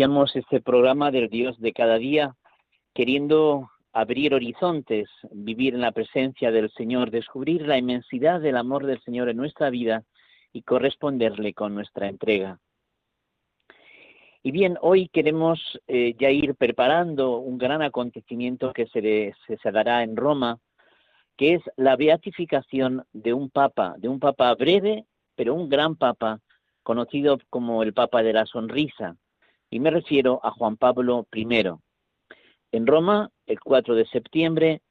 Iniciamos este programa del Dios de cada día queriendo abrir horizontes, vivir en la presencia del Señor, descubrir la inmensidad del amor del Señor en nuestra vida y corresponderle con nuestra entrega. Y bien, hoy queremos eh, ya ir preparando un gran acontecimiento que se, se dará en Roma, que es la beatificación de un papa, de un papa breve, pero un gran papa, conocido como el Papa de la Sonrisa, y me refiero a Juan Pablo I. En Roma, el 4 de septiembre,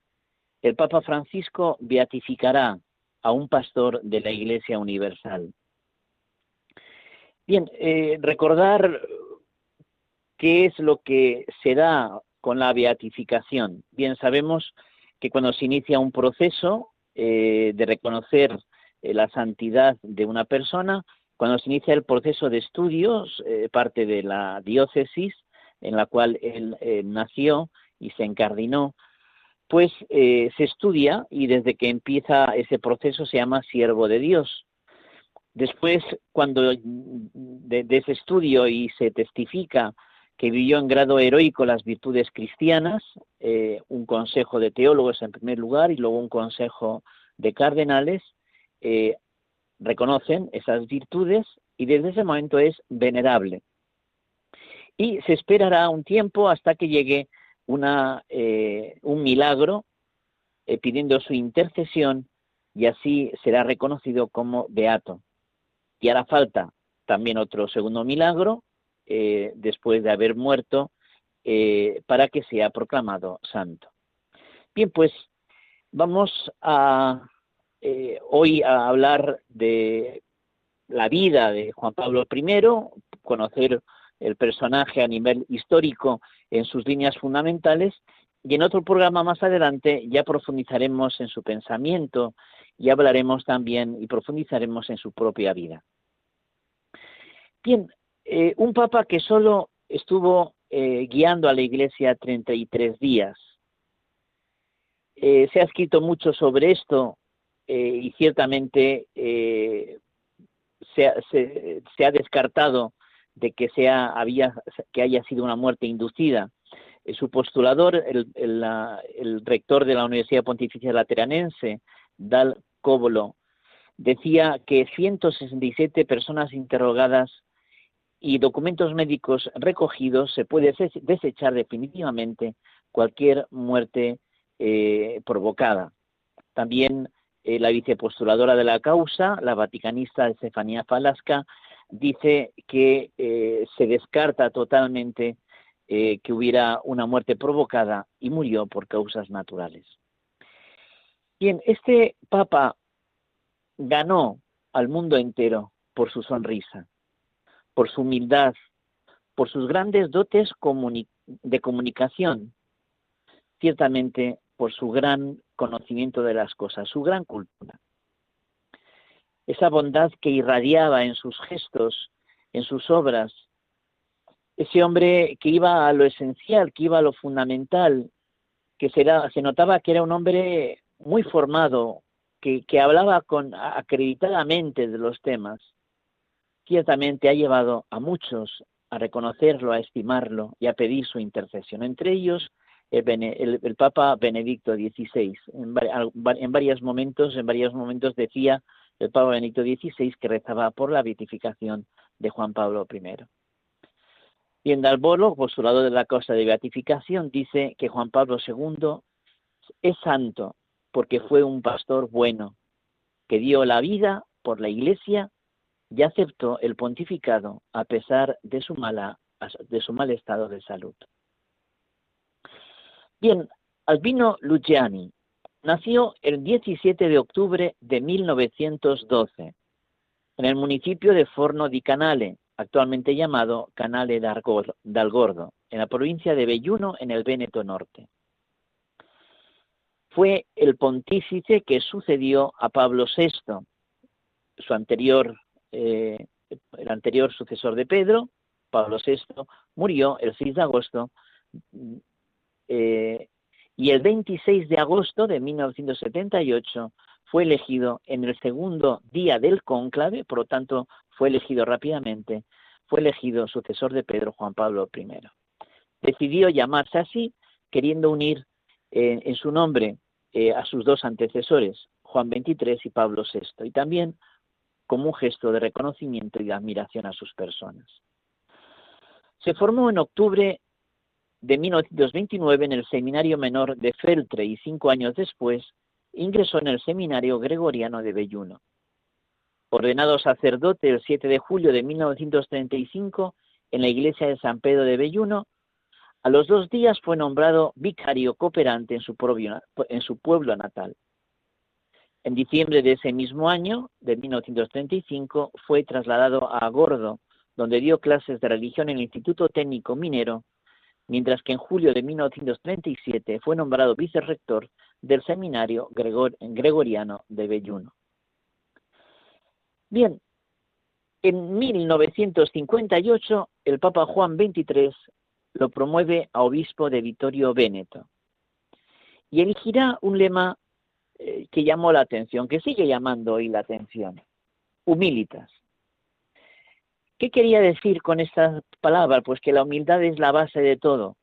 el Papa Francisco beatificará a un pastor de la Iglesia Universal. Bien, eh, recordar qué es lo que se da con la beatificación. Bien, sabemos que cuando se inicia un proceso eh, de reconocer eh, la santidad de una persona, cuando se inicia el proceso de estudios, eh, parte de la diócesis en la cual él eh, nació y se encardinó, pues eh, se estudia y desde que empieza ese proceso se llama siervo de Dios. Después, cuando de, ese estudio y se testifica que vivió en grado heroico las virtudes cristianas, un consejo de teólogos en primer lugar y luego un consejo de cardenales, reconocen esas virtudes y desde ese momento es venerable. Y se esperará un tiempo hasta que llegue una, eh, un milagro eh, pidiendo su intercesión y así será reconocido como beato. Y hará falta también otro segundo milagro eh, después de haber muerto para que sea proclamado santo. Bien, pues vamos a eh, hoy a hablar de la vida de Juan Pablo I, conocer el personaje a nivel histórico en sus líneas fundamentales y en otro programa más adelante ya profundizaremos en su pensamiento y hablaremos también y profundizaremos en su propia vida. Bien, eh, un papa que solo estuvo eh, guiando a la Iglesia 33 días. se ha escrito mucho sobre esto eh, y ciertamente eh, se, ha descartado de que, sea, había, que haya sido una muerte inducida. Eh, su postulador, el, el, rector de la Universidad Pontificia Lateranense, Dal Cobolo, decía que 167 personas interrogadas y documentos médicos recogidos se puede desechar definitivamente cualquier muerte provocada. También eh, la vicepostuladora de la causa, la vaticanista Estefanía Falasca, dice que eh, se descarta totalmente eh, que hubiera una muerte provocada y murió por causas naturales. Bien, este Papa ganó al mundo entero por su sonrisa, por su humildad, por sus grandes dotes de comunicación. Ciertamente por su gran conocimiento de las cosas, su gran cultura. Esa bondad que irradiaba en sus gestos, en sus obras, ese hombre que iba a lo esencial, que iba a lo fundamental, que se notaba que era un hombre muy formado, que, que hablaba con, acreditadamente de los temas, ciertamente ha llevado a muchos a reconocerlo, a estimarlo y a pedir su intercesión. Entre ellos, el, Papa Benedicto XVI. En, en, varios momentos, en varios momentos decía el Papa Benedicto XVI que rezaba por la beatificación de Juan Pablo I. Y en Dalbolo, postulado de la causa de beatificación, dice que Juan Pablo II es santo porque fue un pastor bueno, que dio la vida por la Iglesia y aceptó el pontificado a pesar de su, mala, de su mal estado de salud. Bien, Albino Luciani nació el 17 de octubre de 1912 en el municipio de Forno di Canale, actualmente llamado Canale dal Gordo, en la provincia de Belluno, en el Véneto Norte. Fue el pontífice que sucedió a Pablo VI, su anterior, eh, el anterior sucesor de Pedro, Pablo VI, murió el 6 de agosto eh, y el 26 de agosto de 1978 fue elegido en el segundo día del cónclave, por lo tanto fue elegido rápidamente, fue elegido sucesor de Pedro Juan Pablo I. Decidió llamarse así, queriendo unir eh, en su nombre eh, a sus dos antecesores, Juan XXIII y Pablo VI, y también como un gesto de reconocimiento y de admiración a sus personas. Se formó en octubre de 1929 en el Seminario Menor de Feltre y cinco años después ingresó en el Seminario Gregoriano de Belluno. Ordenado sacerdote el 7 de julio de 1935 en la iglesia de San Pedro de Belluno, a los dos días fue nombrado vicario cooperante en su, en su pueblo natal. En diciembre de ese mismo año, de 1935, fue trasladado a Gordo, donde dio clases de religión en el Instituto Técnico Minero mientras que en julio de 1937 fue nombrado vicerrector del seminario gregoriano de Belluno. Bien, en 1958 el Papa Juan XXIII lo promueve a obispo de Vittorio Veneto y elegirá un lema eh, que llamó la atención, que sigue llamando hoy la atención, humilitas. ¿Qué quería decir con esta palabra? Pues que la humildad es la base de todo.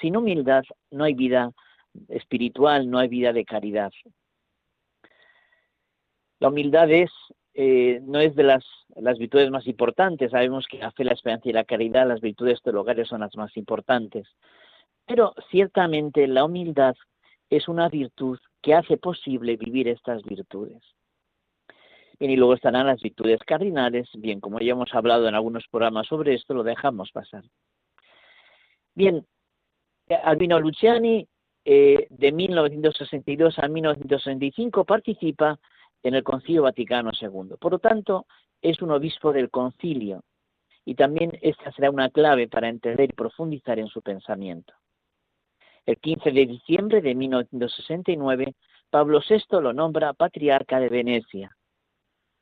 Sin humildad no hay vida espiritual, no hay vida de caridad. La humildad eh, no es de las, las, virtudes más importantes. Sabemos que la fe, la esperanza y la caridad, las virtudes teologales son las más importantes. Pero ciertamente la humildad es una virtud que hace posible vivir estas virtudes. Bien, y luego estarán las virtudes cardinales, bien, como ya hemos hablado en algunos programas sobre esto, lo dejamos pasar. Bien, Albino Luciani, eh, de 1962 a 1965, participa en el Concilio Vaticano II. Por lo tanto, es un obispo del concilio y también esta será una clave para entender y profundizar en su pensamiento. El 15 de diciembre de 1969, Pablo VI lo nombra patriarca de Venecia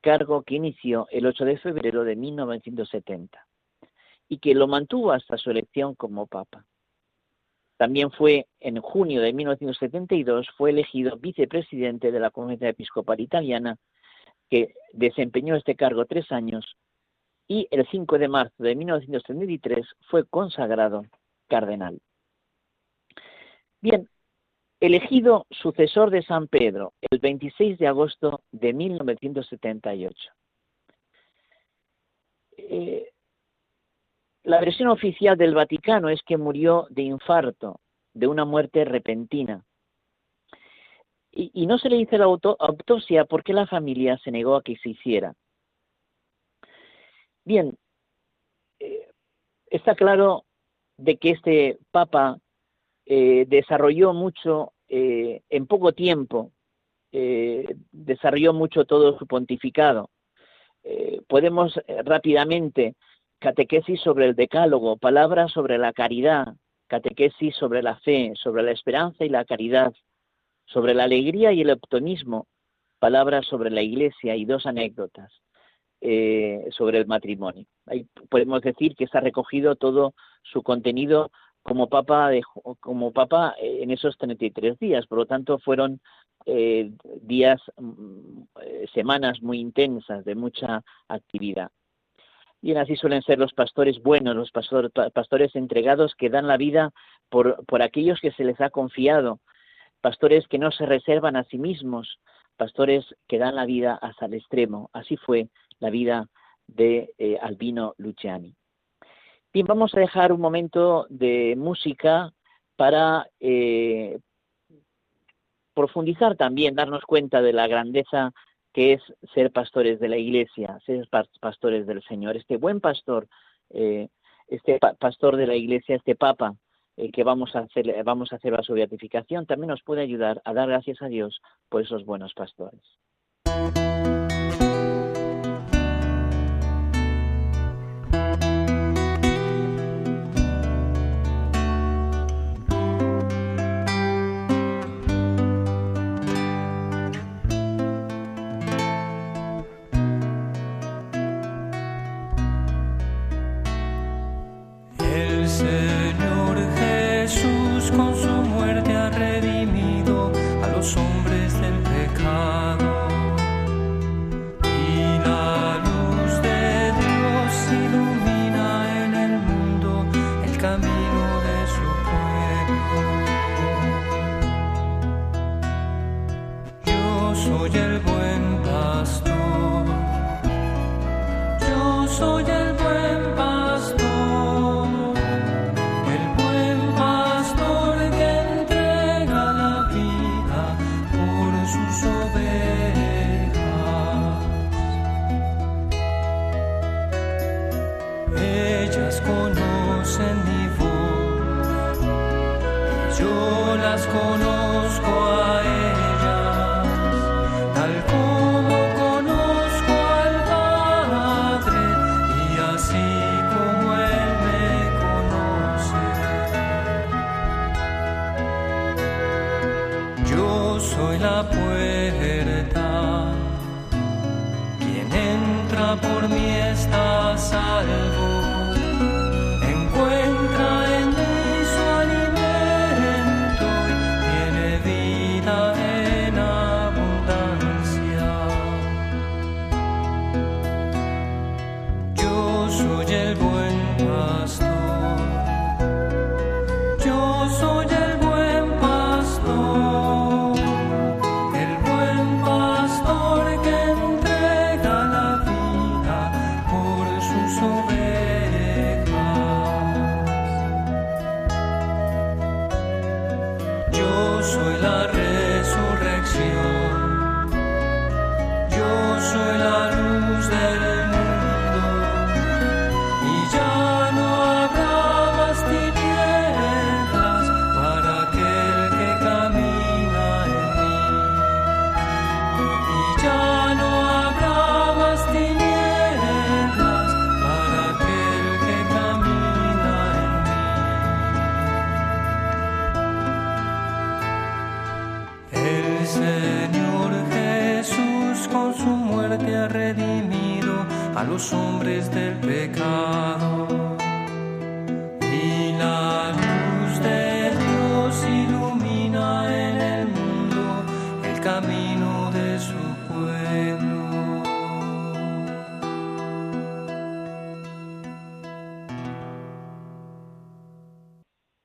cargo que inició el 8 de febrero de 1970 y que lo mantuvo hasta su elección como papa. También fue en junio de 1972 fue elegido vicepresidente de la Comunidad Episcopal Italiana, que desempeñó este cargo tres años, y el 5 de marzo de 1973 fue consagrado cardenal. Bien, elegido sucesor de San Pedro el 26 de agosto de 1978. Eh, la versión oficial del Vaticano es que murió de infarto, de una muerte repentina. Y, no se le hizo la autopsia porque la familia se negó a que se hiciera. Bien, eh, está claro de que este Papa eh, desarrolló mucho en poco tiempo, eh, desarrolló mucho todo su pontificado. podemos rápidamente, catequesis sobre el decálogo, palabras sobre la caridad, catequesis sobre la fe, sobre la esperanza y la caridad, sobre la alegría y el optimismo, palabras sobre la iglesia y dos anécdotas sobre el matrimonio. Ahí podemos decir que está recogido todo su contenido como papa, como papa eh, en esos 33 días. Por lo tanto, fueron eh, días, mm, eh, semanas muy intensas, de mucha actividad. Bien, así suelen ser los pastores buenos, los pastores entregados que dan la vida por, por aquellos que se les ha confiado, pastores que no se reservan a sí mismos, pastores que dan la vida hasta el extremo. Así fue la vida de Albino Luciani. Bien, vamos a dejar un momento de música para eh, profundizar también, darnos cuenta de la grandeza que es ser pastores de la iglesia, ser pastores del Señor. Este buen pastor, eh, este pastor de la iglesia, este papa eh, que vamos a hacer, vamos a hacer a su beatificación, también nos puede ayudar a dar gracias a Dios por esos buenos pastores. say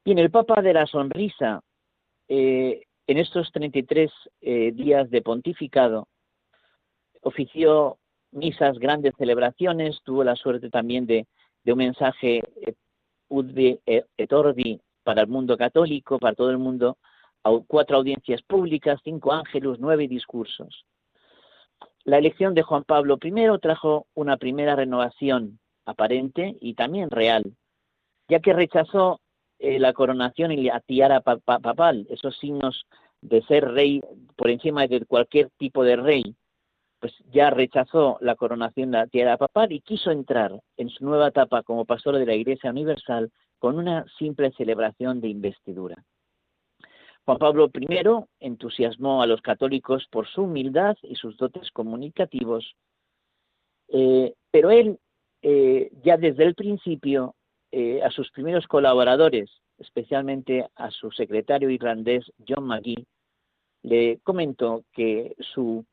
Bien, el Papa de la Sonrisa, eh, en estos 33 eh, días de pontificado, ofició misas, grandes celebraciones, tuvo la suerte también de, un mensaje eh, udbi et orbi para el mundo católico, para todo el mundo, cuatro audiencias públicas, cinco ángelos, nueve discursos. La elección de Juan Pablo I trajo una primera renovación aparente y también real, ya que rechazó eh, la coronación y la tiara papal, esos signos de ser rey por encima de cualquier tipo de rey, pues ya rechazó la coronación de la tiara papal y quiso entrar en su nueva etapa como pastor de la Iglesia Universal con una simple celebración de investidura. Juan Pablo I entusiasmó a los católicos por su humildad y sus dotes comunicativos, eh, pero él eh, ya desde el principio eh, a sus primeros colaboradores, especialmente a su secretario irlandés John McGee, le comentó que su,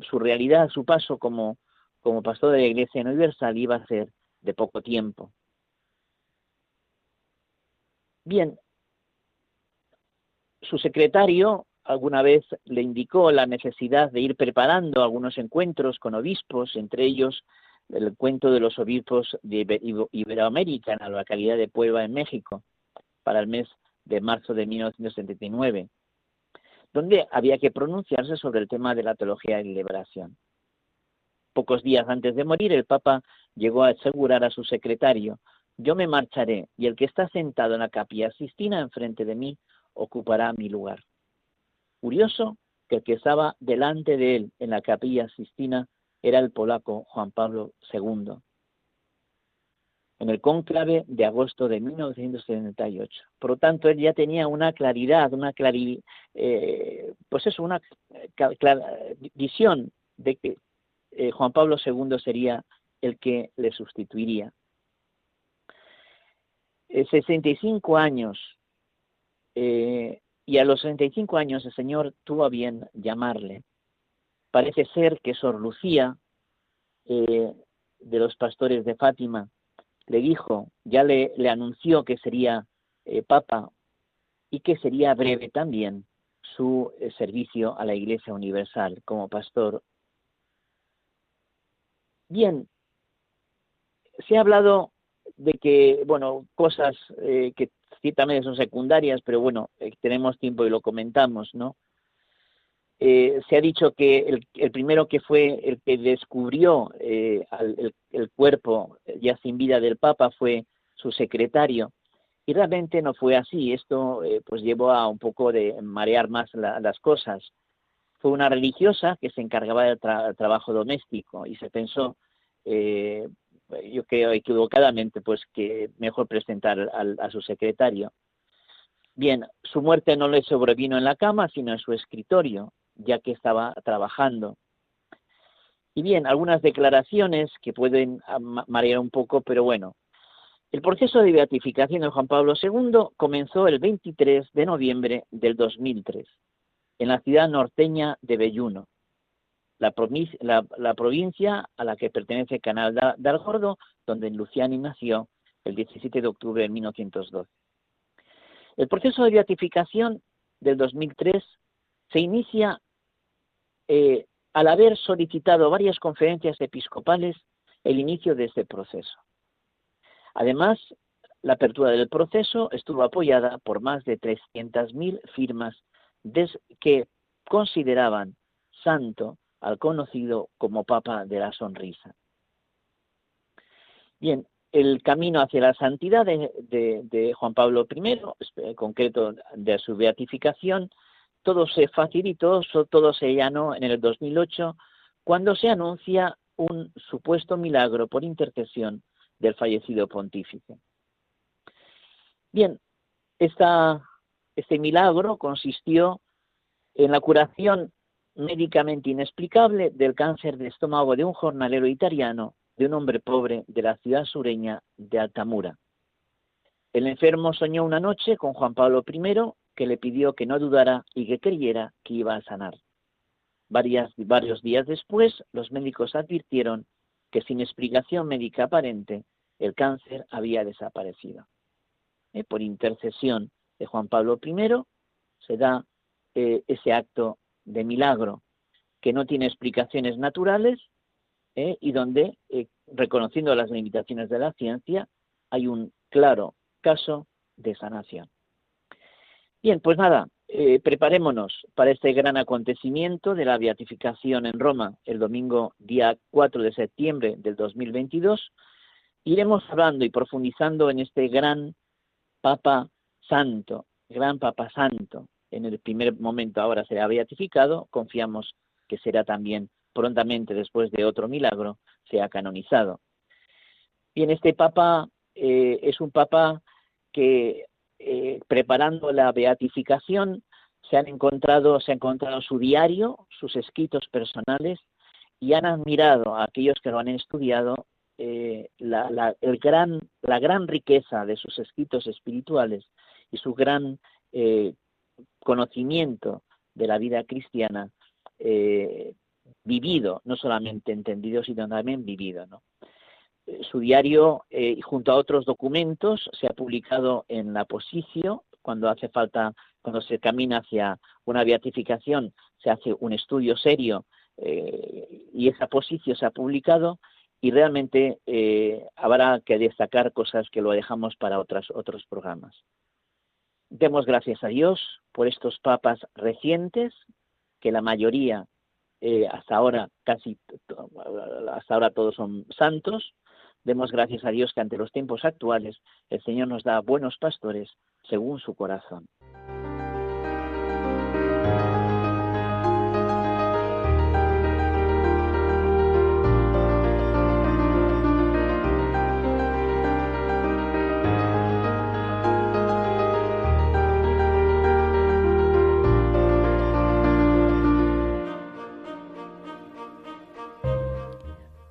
su realidad, su paso como, como pastor de la Iglesia Universal iba a ser de poco tiempo. Bien, su secretario alguna vez le indicó la necesidad de ir preparando algunos encuentros con obispos, entre ellos el cuento de los obispos de Iberoamérica en la localidad de Puebla, en México, para el mes de marzo de 1979, donde había que pronunciarse sobre el tema de la teología y liberación. Pocos días antes de morir, el Papa llegó a asegurar a su secretario, yo me marcharé y el que está sentado en la capilla Sistina enfrente de mí ocupará mi lugar. Curioso que el que estaba delante de él en la capilla Sistina era el polaco Juan Pablo II, en el cónclave de agosto de 1978. Por lo tanto, él ya tenía una claridad, una claridad, eh, pues eso, una visión de que eh, Juan Pablo II sería el que le sustituiría. 65 eh, años, y a los 65 años el Señor tuvo a bien llamarle Parece ser que Sor Lucía, eh, de los pastores de Fátima, le dijo, ya le, anunció que sería eh, papa y que sería breve también su eh, servicio a la Iglesia Universal como pastor. Bien, se ha hablado de que, bueno, cosas que ciertamente son secundarias, pero bueno, tenemos tiempo y lo comentamos, ¿no? Se ha dicho que el, primero que fue el que descubrió el, el, cuerpo ya sin vida del Papa fue su secretario, y realmente no fue así. Esto eh, pues llevó a un poco de marear más las cosas. Fue una religiosa que se encargaba del trabajo doméstico y se pensó, eh, yo creo equivocadamente, pues que mejor presentar a su secretario. Bien, su muerte no le sobrevino en la cama, sino en su escritorio, ya que estaba trabajando. Y bien, algunas declaraciones que pueden marear un poco, pero bueno, el proceso de beatificación de Juan Pablo II comenzó el 23 de noviembre del 2003 en la ciudad norteña de Belluno, la, provincia a la que pertenece Canal del Gordo, donde Luciani nació el 17 de octubre de 1912. El proceso de beatificación del 2003 se inicia eh, al haber solicitado varias conferencias episcopales el inicio de este proceso. Además, la apertura del proceso estuvo apoyada por más de 300.000 firmas que consideraban santo al conocido como Papa de la Sonrisa. Bien, el camino hacia la santidad de, Juan Pablo I, en concreto de su beatificación, todo se facilitó, todo se llanó en el 2008, cuando se anuncia un supuesto milagro por intercesión del fallecido pontífice. Bien, este milagro consistió en la curación médicamente inexplicable del cáncer de estómago de un jornalero italiano, de un hombre pobre de la ciudad sureña de Altamura. El enfermo soñó una noche con Juan Pablo I, que le pidió que no dudara y que creyera que iba a sanar. varios días después, los médicos advirtieron que sin explicación médica aparente, el cáncer había desaparecido. Eh, por intercesión de Juan Pablo I se da eh, ese acto de milagro que no tiene explicaciones naturales eh, y donde, reconociendo las limitaciones de la ciencia, hay un claro caso de sanación. Bien, pues nada, preparémonos para este gran acontecimiento de la beatificación en Roma el domingo día 4 de septiembre del 2022 iremos hablando y profundizando en este gran Papa Santo, gran Papa Santo. En el primer momento ahora será beatificado, confiamos que será también prontamente después de otro milagro, sea canonizado. Bien, este Papa eh, es un Papa que eh, preparando la beatificación se han encontrado, se ha encontrado su diario, sus escritos personales y han admirado a aquellos que lo han estudiado eh, la, el gran, la gran riqueza de sus escritos espirituales y su gran eh, conocimiento de la vida cristiana vivido, no solamente entendido, sino también vivido. Su diario, junto a otros documentos, se ha publicado en la Posicio, cuando hace falta, cuando se camina hacia una beatificación, se hace un estudio serio y esa Posicio se ha publicado y realmente eh, habrá que destacar cosas que lo dejamos para otras, otros programas. Demos gracias a Dios por estos papas recientes, que la mayoría eh, hasta ahora casi hasta ahora todos son santos. Demos gracias a Dios que ante los tiempos actuales el Señor nos da buenos pastores según su corazón.